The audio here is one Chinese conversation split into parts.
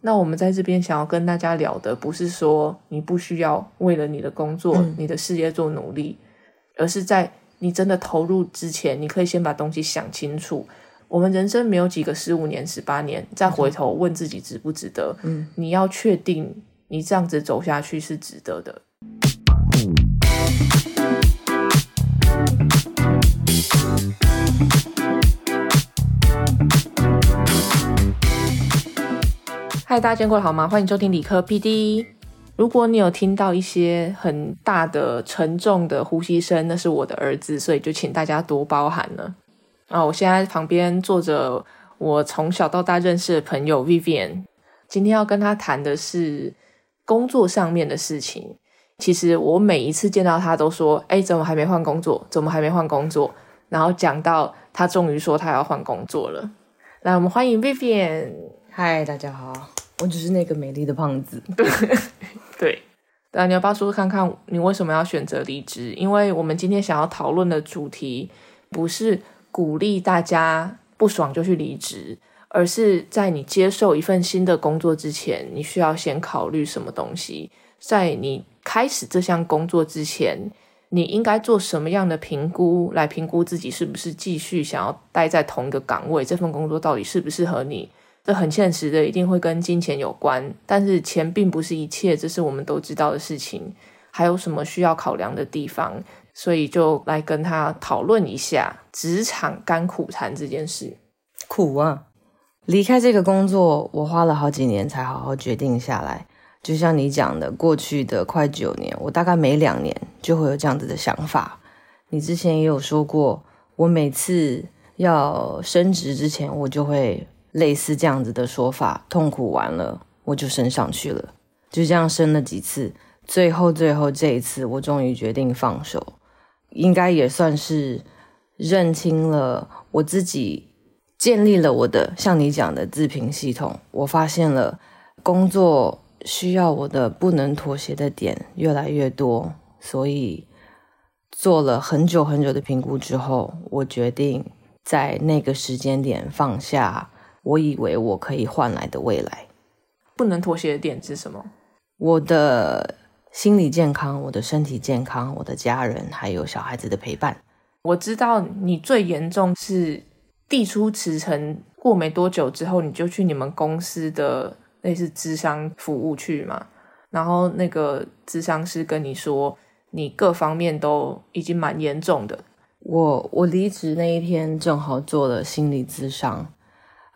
那我们在这边想要跟大家聊的，不是说你不需要为了你的工作、嗯你的事业做努力，而是在你真的投入之前，你可以先把东西想清楚。我们人生没有几个十五年、十八年，再回头问自己值不值得。嗯，你要确定你这样子走下去是值得的。大家见过好吗？欢迎收听理科 PD。如果你有听到一些很大的、沉重的呼吸声，那是我的儿子，所以就请大家多包涵了。啊，我现在旁边坐着我从小到大认识的朋友 Vivian，今天要跟他谈的是工作上面的事情。其实我每一次见到他都说：“哎，怎么还没换工作？怎么还没换工作？”然后讲到他终于说他要换工作了。来，我们欢迎 Vivian。嗨，大家好，我只是那个美丽的胖子。对，那你要不要说说看看你为什么要选择离职？因为我们今天想要讨论的主题不是鼓励大家不爽就去离职，而是在你接受一份新的工作之前，你需要先考虑什么东西。在你开始这项工作之前，你应该做什么样的评估来评估自己是不是继续想要待在同一个岗位？这份工作到底适不适合你？这很现实的，一定会跟金钱有关，但是钱并不是一切，这是我们都知道的事情。还有什么需要考量的地方？所以就来跟他讨论一下职场甘苦谈这件事。苦啊！离开这个工作，我花了好几年才好好决定下来。就像你讲的，过去的快九年，我大概每两年就会有这样子的想法。你之前也有说过，我每次要升职之前，我就会类似这样子的说法，痛苦完了，我就升上去了。就这样升了几次，最后最后这一次，我终于决定放手，应该也算是认清了我自己，建立了我的像你讲的自评系统。我发现了工作需要我的不能妥协的点越来越多，所以做了很久很久的评估之后，我决定在那个时间点放下我以为我可以换来的未来。不能妥协的点是什么？我的心理健康、我的身体健康、我的家人还有小孩子的陪伴。我知道你最严重是递出辞呈过没多久之后，你就去你们公司的类似智商服务去嘛，然后那个智商师跟你说，你各方面都已经蛮严重的。我我离职那一天正好做了心理咨商，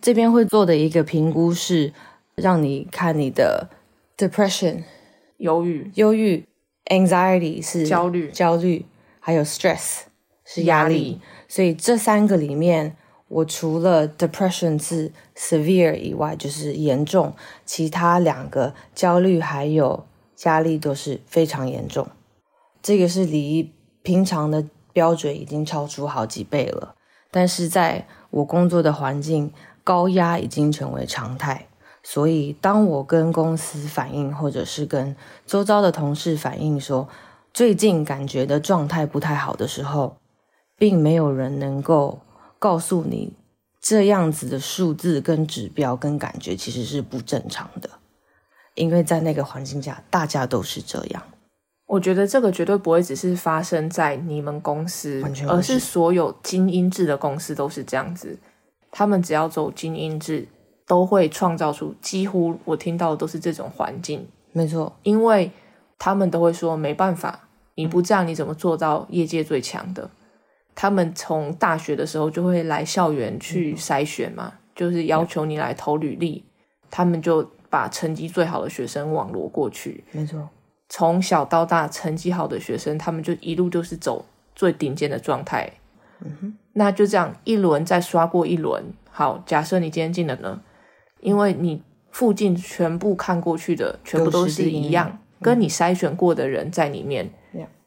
这边会做的一个评估是让你看你的 depression 忧郁、忧郁，anxiety 是焦虑焦虑，还有 stress 是压力。压力所以这三个里面，我除了 depression 是 severe 以外，就是严重，其他两个焦虑还有压力都是非常严重。这个是离平常的标准已经超出好几倍了。但是在我工作的环境，高压已经成为常态。所以，当我跟公司反映，或者是跟周遭的同事反映说，最近感觉的状态不太好的时候，并没有人能够告诉你这样子的数字跟指标跟感觉其实是不正常的，因为在那个环境下，大家都是这样。我觉得这个绝对不会只是发生在你们公司而是所有精英制的公司都是这样子。他们只要走精英制，都会创造出几乎我听到的都是这种环境，没错，因为他们都会说没办法，你不这样你怎么做到业界最强的？他们从大学的时候就会来校园去筛选嘛，就是要求你来投履历，他们就把成绩最好的学生网罗过去，没错，从小到大成绩好的学生，他们就一路就是走最顶尖的状态。嗯哼，那就这样一轮再刷过一轮。好，假设你今天进了呢，因为你附近全部看过去的全部都是一样，跟你筛选过的人在里面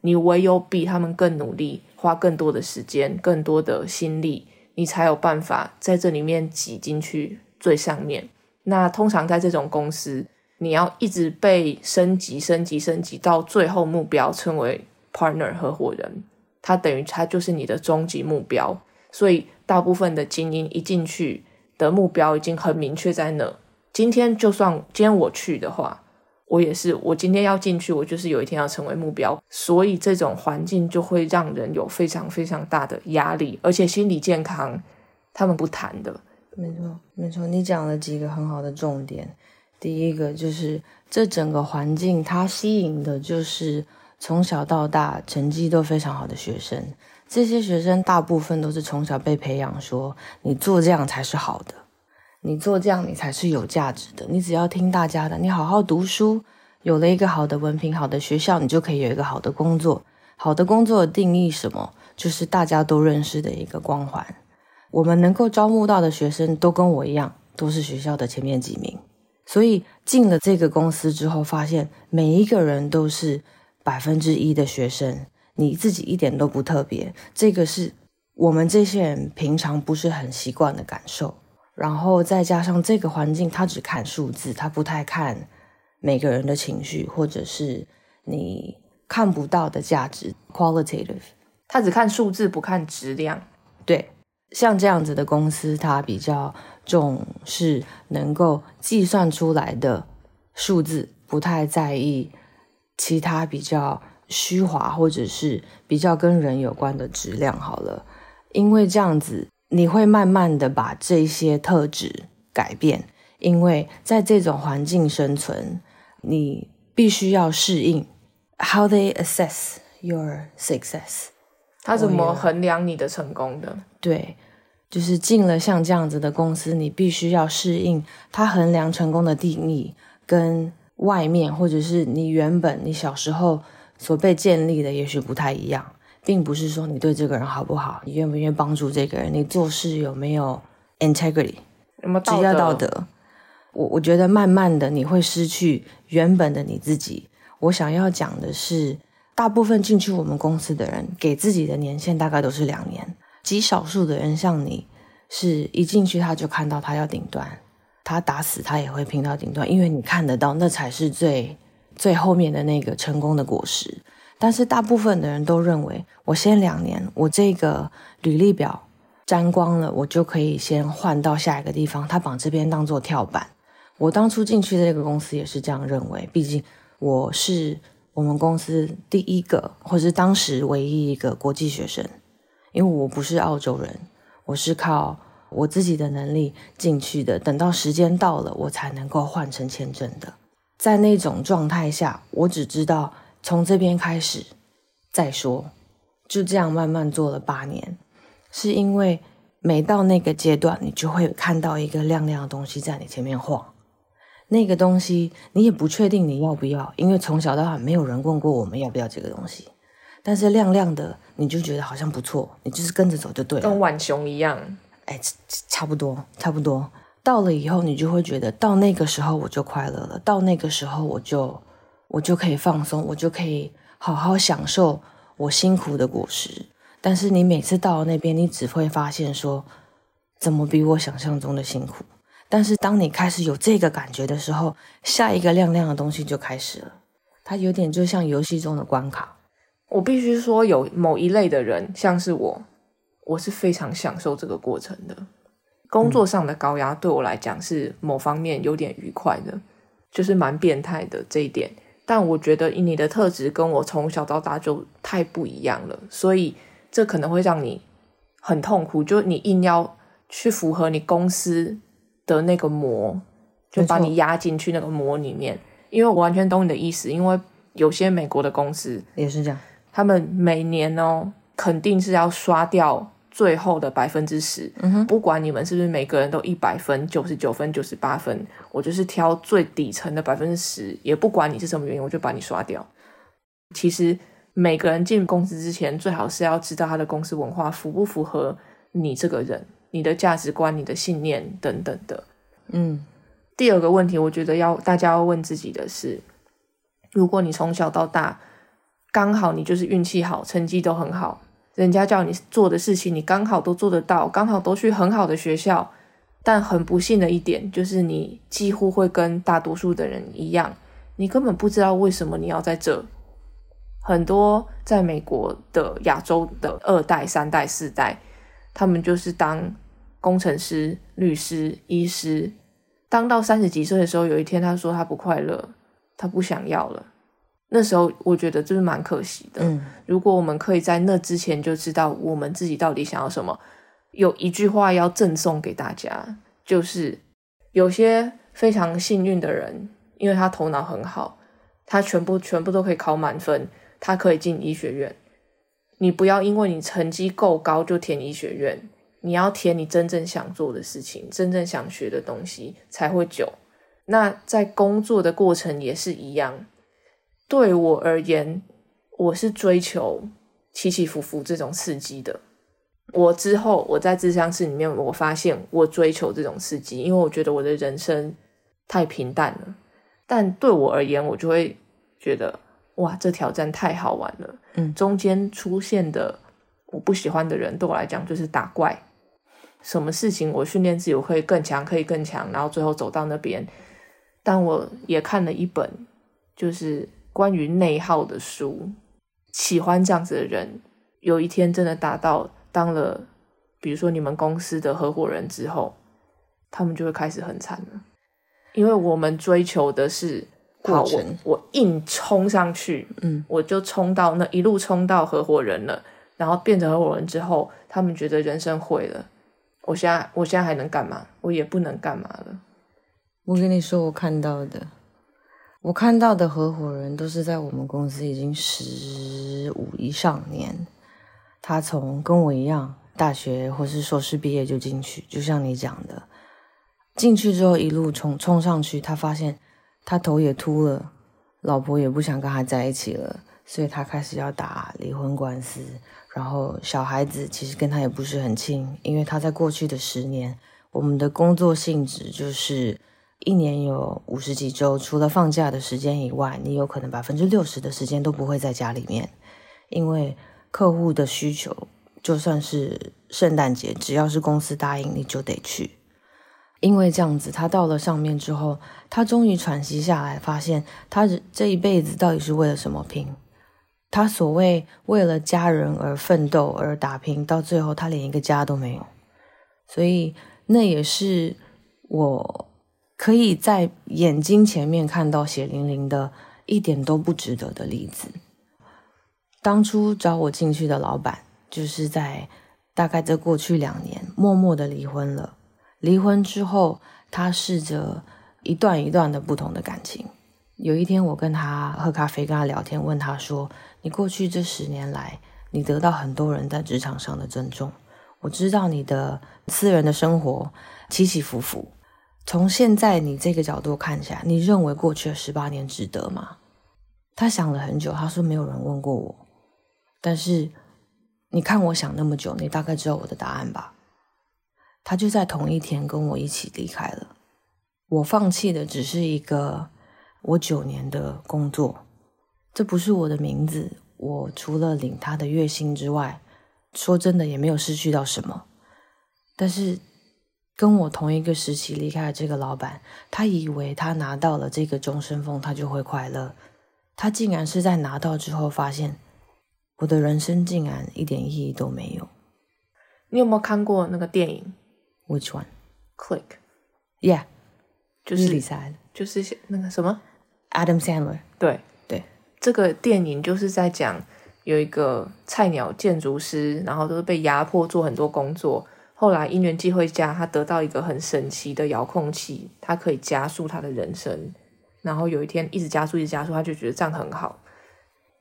你唯有比他们更努力，花更多的时间、更多的心力，你才有办法在这里面挤进去最上面。那通常在这种公司，你要一直被升级、升级、升级，到最后目标称为 partner 合伙人，它等于它就是你的终极目标。所以大部分的精英一进去的目标已经很明确在那，今天就算今天我去的话，我也是，我今天要进去，我就是有一天要成为目标，所以这种环境就会让人有非常非常大的压力，而且心理健康他们不谈的。没错，没错，你讲了几个很好的重点。第一个就是这整个环境，它吸引的就是从小到大成绩都非常好的学生。这些学生大部分都是从小被培养，说你做这样才是好的，你做这样你才是有价值的。你只要听大家的，你好好读书，有了一个好的文凭、好的学校，你就可以有一个好的工作。好的工作定义什么？就是大家都认识的一个光环。我们能够招募到的学生都跟我一样，都是学校的前面几名。所以进了这个公司之后，发现每一个人都是百分之一的学生，你自己一点都不特别。这个是我们这些人平常不是很习惯的感受。然后再加上这个环境，他只看数字，他不太看每个人的情绪，或者是你看不到的价值 （qualitative）。他只看数字，不看质量。对，像这样子的公司，它比较。重视能够计算出来的数字，不太在意其他比较虚华或者是比较跟人有关的质量。好了，因为这样子你会慢慢的把这些特质改变，因为在这种环境生存，你必须要适应。How they assess your success？他怎么衡量你的成功的？对。就是进了像这样子的公司，你必须要适应他衡量成功的定义，跟外面或者是你原本你小时候所被建立的也许不太一样，并不是说你对这个人好不好，你愿不愿意帮助这个人，你做事有没有 integrity，有没有职业道德？我我觉得慢慢的你会失去原本的你自己。我想要讲的是，大部分进去我们公司的人，给自己的年限大概都是两年。极少数的人像你，是一进去他就看到他要顶端，他打死他也会拼到顶端，因为你看得到那才是最最后面的那个成功的果实。但是大部分的人都认为，我先两年，我这个履历表沾光了，我就可以先换到下一个地方。他把这边当做跳板。我当初进去这个公司也是这样认为，毕竟我是我们公司第一个，或是当时唯一一个国际学生。因为我不是澳洲人，我是靠我自己的能力进去的。等到时间到了，我才能够换成签证的。在那种状态下，我只知道从这边开始再说，就这样慢慢做了八年。是因为每到那个阶段，你就会看到一个亮亮的东西在你前面晃。那个东西你也不确定你要不要，因为从小到大没有人问过我们要不要这个东西。但是亮亮的，你就觉得好像不错，你就是跟着走就对了。跟浣熊一样，哎，差不多，差不多。到了以后，你就会觉得到那个时候我就快乐了，到那个时候我就我就可以放松，我就可以好好享受我辛苦的果实。但是你每次到了那边，你只会发现说，怎么比我想象中的辛苦？但是当你开始有这个感觉的时候，下一个亮亮的东西就开始了。它有点就像游戏中的关卡。我必须说，有某一类的人，像是我，我是非常享受这个过程的。工作上的高压对我来讲是某方面有点愉快的，就是蛮变态的这一点。但我觉得你的特质跟我从小到大就太不一样了，所以这可能会让你很痛苦。就你硬要去符合你公司的那个模，就把你压进去那个模里面。因为我完全懂你的意思，因为有些美国的公司也是这样。他们每年哦，肯定是要刷掉最后的百分之十。嗯哼，不管你们是不是每个人都一百分、九十九分、九十八分，我就是挑最底层的百分之十，也不管你是什么原因，我就把你刷掉。其实每个人进公司之前，最好是要知道他的公司文化符不符合你这个人、你的价值观、你的信念等等的。嗯，第二个问题，我觉得要大家要问自己的是：如果你从小到大。刚好你就是运气好，成绩都很好，人家叫你做的事情，你刚好都做得到，刚好都去很好的学校。但很不幸的一点就是，你几乎会跟大多数的人一样，你根本不知道为什么你要在这。很多在美国的亚洲的二代、三代、四代，他们就是当工程师、律师、医师。当到三十几岁的时候，有一天他说他不快乐，他不想要了。那时候我觉得就是蛮可惜的。嗯如果我们可以在那之前就知道我们自己到底想要什么，有一句话要赠送给大家，就是有些非常幸运的人，因为他头脑很好，他全部全部都可以考满分，他可以进医学院。你不要因为你成绩够高就填医学院，你要填你真正想做的事情，真正想学的东西才会久。那在工作的过程也是一样，对我而言，我是追求起起伏伏这种刺激的。我之后我在智商室里面，我发现我追求这种刺激，因为我觉得我的人生太平淡了。但对我而言，我就会觉得哇，这挑战太好玩了。嗯中间出现的我不喜欢的人，对我来讲就是打怪。什么事情我训练自己，我可以更强，可以更强，然后最后走到那边。但我也看了一本就是关于内耗的书，喜欢这样子的人，有一天真的达到当了，比如说你们公司的合伙人之后，他们就会开始很惨了，因为我们追求的是好过程。我我硬冲上去，嗯，我就冲到那一路冲到合伙人了，然后变成合伙人之后，他们觉得人生毁了，我现在我现在还能干嘛？我也不能干嘛了。我跟你说，我看到的，我看到的合伙人都是在我们公司已经十五以上年。他从跟我一样，大学或是硕士毕业就进去，就像你讲的，进去之后一路冲冲上去，他发现他头也秃了，老婆也不想跟他在一起了，所以他开始要打离婚官司。然后小孩子其实跟他也不是很亲，因为他在过去的十年，我们的工作性质就是一年有五十几周，除了放假的时间以外，你有可能百分之六十的时间都不会在家里面，因为客户的需求，就算是圣诞节，只要是公司答应，你就得去。因为这样子，他到了上面之后，他终于喘息下来，发现他这一辈子到底是为了什么拼？他所谓为了家人而奋斗而打拼，到最后他连一个家都没有。所以那也是我可以在眼睛前面看到血淋淋的，一点都不值得的例子。当初找我进去的老板，就是在大概这过去两年，默默的离婚了。离婚之后，他试着一段一段的不同的感情。有一天，我跟他喝咖啡，跟他聊天，问他说：“你过去这十年来，你得到很多人在职场上的尊重。我知道你的私人的生活起起伏伏。从现在你这个角度看起来，你认为过去的十八年值得吗？”他想了很久，他说：“没有人问过我，但是你看我想那么久，你大概知道我的答案吧？”他就在同一天跟我一起离开了。我放弃的只是一个我九年的工作，这不是我的名字。我除了领他的月薪之外，说真的也没有失去到什么。但是跟我同一个时期离开的这个老板，他以为他拿到了这个终身俸，他就会快乐。他竟然是在拿到之后发现，我的人生竟然一点意义都没有。你有没有看过那个电影 Which one?《Click》？Yeah，就是李三就是那个什么？Adam Sandler。对对，这个电影就是在讲有一个菜鸟建筑师，然后都是被压迫做很多工作。后来因缘际会下，他得到一个很神奇的遥控器，它可以加速他的人生。然后有一天一直加速，一直加速，他就觉得这样很好。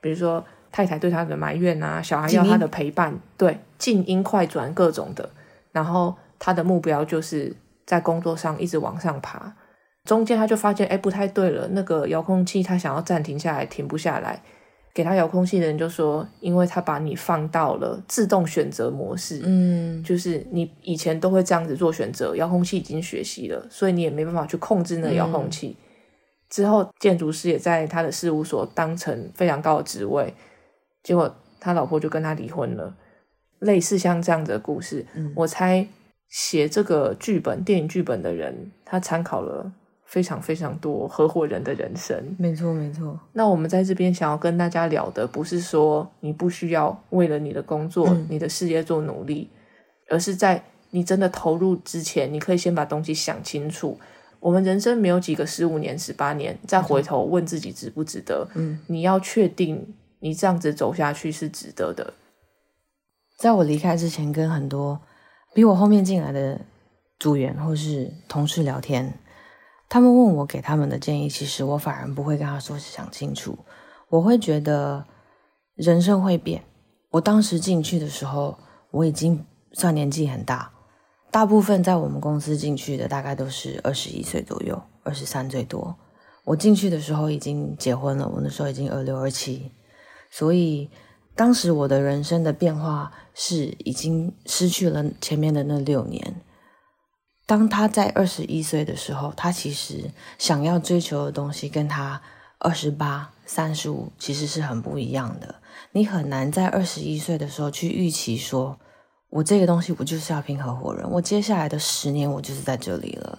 比如说太太对他的埋怨啊，小孩要他的陪伴，对，静音快转各种的。然后他的目标就是在工作上一直往上爬。中间他就发现，哎，不太对了，那个遥控器他想要暂停下来，停不下来。给他遥控器的人就说，因为他把你放到了自动选择模式，嗯。就是你以前都会这样子做选择，遥控器已经学习了，所以你也没办法去控制那个遥控器。之后建筑师也在他的事务所当成非常高的职位，结果他老婆就跟他离婚了。类似像这样子的故事，嗯。我猜写这个剧本、电影剧本的人，他参考了非常非常多合伙人的人生。没错没错，那我们在这边想要跟大家聊的，不是说你不需要为了你的工作、嗯你的事业做努力，而是在你真的投入之前，你可以先把东西想清楚。我们人生没有几个十五年、十八年，再回头问自己值不值得。嗯，你要确定你这样子走下去是值得的。在我离开之前，跟很多比我后面进来的组员或是同事聊天，他们问我给他们的建议，其实我反而不会跟他说想清楚，我会觉得人生会变。我当时进去的时候，我已经算年纪很大。大部分在我们公司进去的大概都是二十一岁左右，二十三岁多。我进去的时候已经结婚了，我那时候已经二六二七，所以当时我的人生的变化是已经失去了前面的那六年。当他在二十一岁的时候，他其实想要追求的东西跟他二十八、三十五其实是很不一样的。你很难在二十一岁的时候去预期说。我这个东西，我就是要拼合伙人。我接下来的十年，我就是在这里了。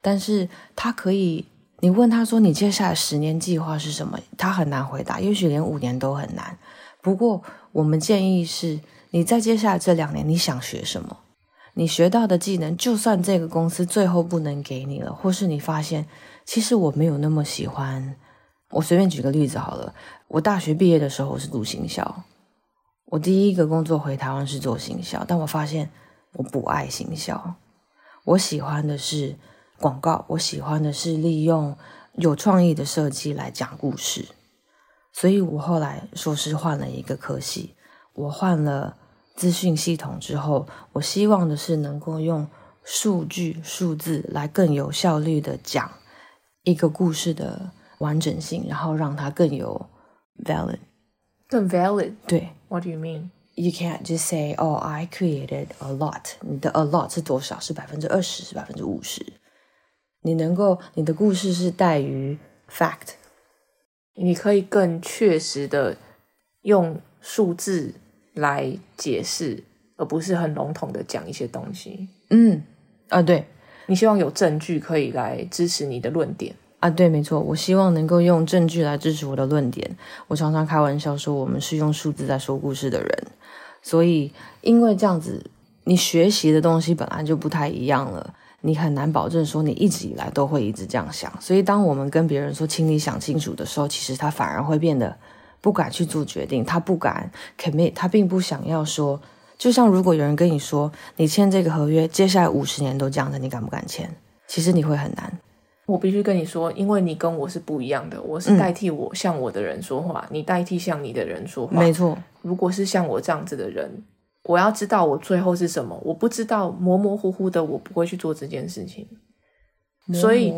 但是他可以，你问他说，你接下来十年计划是什么？他很难回答，也许连五年都很难。不过，我们建议是，你在接下来这两年，你想学什么？你学到的技能，就算这个公司最后不能给你了，或是你发现，其实我没有那么喜欢。我随便举个例子好了，我大学毕业的时候，我是读行销。我第一个工作回台湾是做行销，但我发现我不爱行销，我喜欢的是广告，我喜欢的是利用有创意的设计来讲故事，所以我后来说是换了一个科系，我换了资讯系统之后，我希望的是能够用数据数字来更有效率的讲一个故事的完整性，然后让它更有 valid。更 valid，对，What do you mean? You can't just say, "Oh, I created a lot." 你的 a lot 是多少？是百分之二十，是百分之五十？你能够，你的故事是带于 fact，你可以更确实的用数字来解释，而不是很笼统的讲一些东西。嗯，啊，对，你希望有证据可以来支持你的论点。啊，对，没错，我希望能够用证据来支持我的论点。我常常开玩笑说，我们是用数字在说故事的人。所以，因为这样子，你学习的东西本来就不太一样了，你很难保证说你一直以来都会一直这样想。所以，当我们跟别人说，请你想清楚的时候，其实他反而会变得不敢去做决定，他不敢 commit，他并不想要说。就像如果有人跟你说，你签这个合约，接下来五十年都这样的，你敢不敢签？其实你会很难。我必须跟你说，因为你跟我是不一样的，我是代替我向我的人说话，你代替向你的人说话。没错，如果是像我这样子的人，我要知道我最后是什么，我不知道模模糊糊的，我不会去做这件事情。所以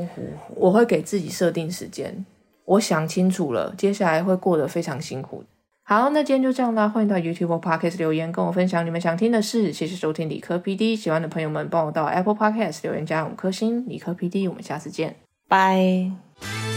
我会给自己设定时间，我想清楚了，接下来会过得非常辛苦。好，那今天就这样啦，欢迎到 YouTube Podcast 留言跟我分享你们想听的事。谢谢收听理科 PD，喜欢的朋友们帮我到 Apple Podcast 留言加五颗星。理科 PD，我们下次见，拜。